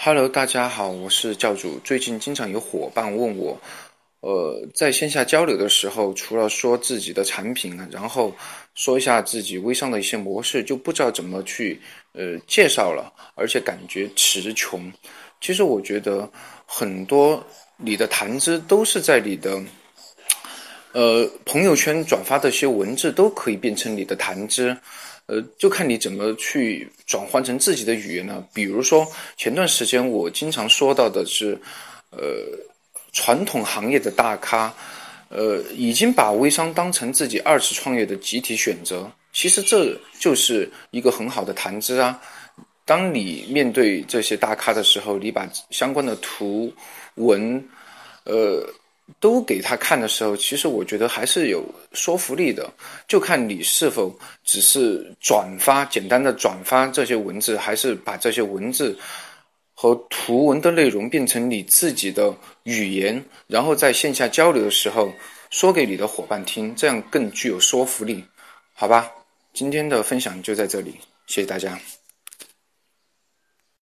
Hello，大家好，我是教主。最近经常有伙伴问我，呃，在线下交流的时候，除了说自己的产品，然后说一下自己微商的一些模式，就不知道怎么去呃介绍了，而且感觉词穷。其实我觉得很多你的谈资都是在你的呃朋友圈转发的一些文字都可以变成你的谈资。呃，就看你怎么去转换成自己的语言呢？比如说，前段时间我经常说到的是，呃，传统行业的大咖，呃，已经把微商当成自己二次创业的集体选择。其实这就是一个很好的谈资啊。当你面对这些大咖的时候，你把相关的图文，呃。都给他看的时候，其实我觉得还是有说服力的，就看你是否只是转发简单的转发这些文字，还是把这些文字和图文的内容变成你自己的语言，然后在线下交流的时候说给你的伙伴听，这样更具有说服力，好吧？今天的分享就在这里，谢谢大家。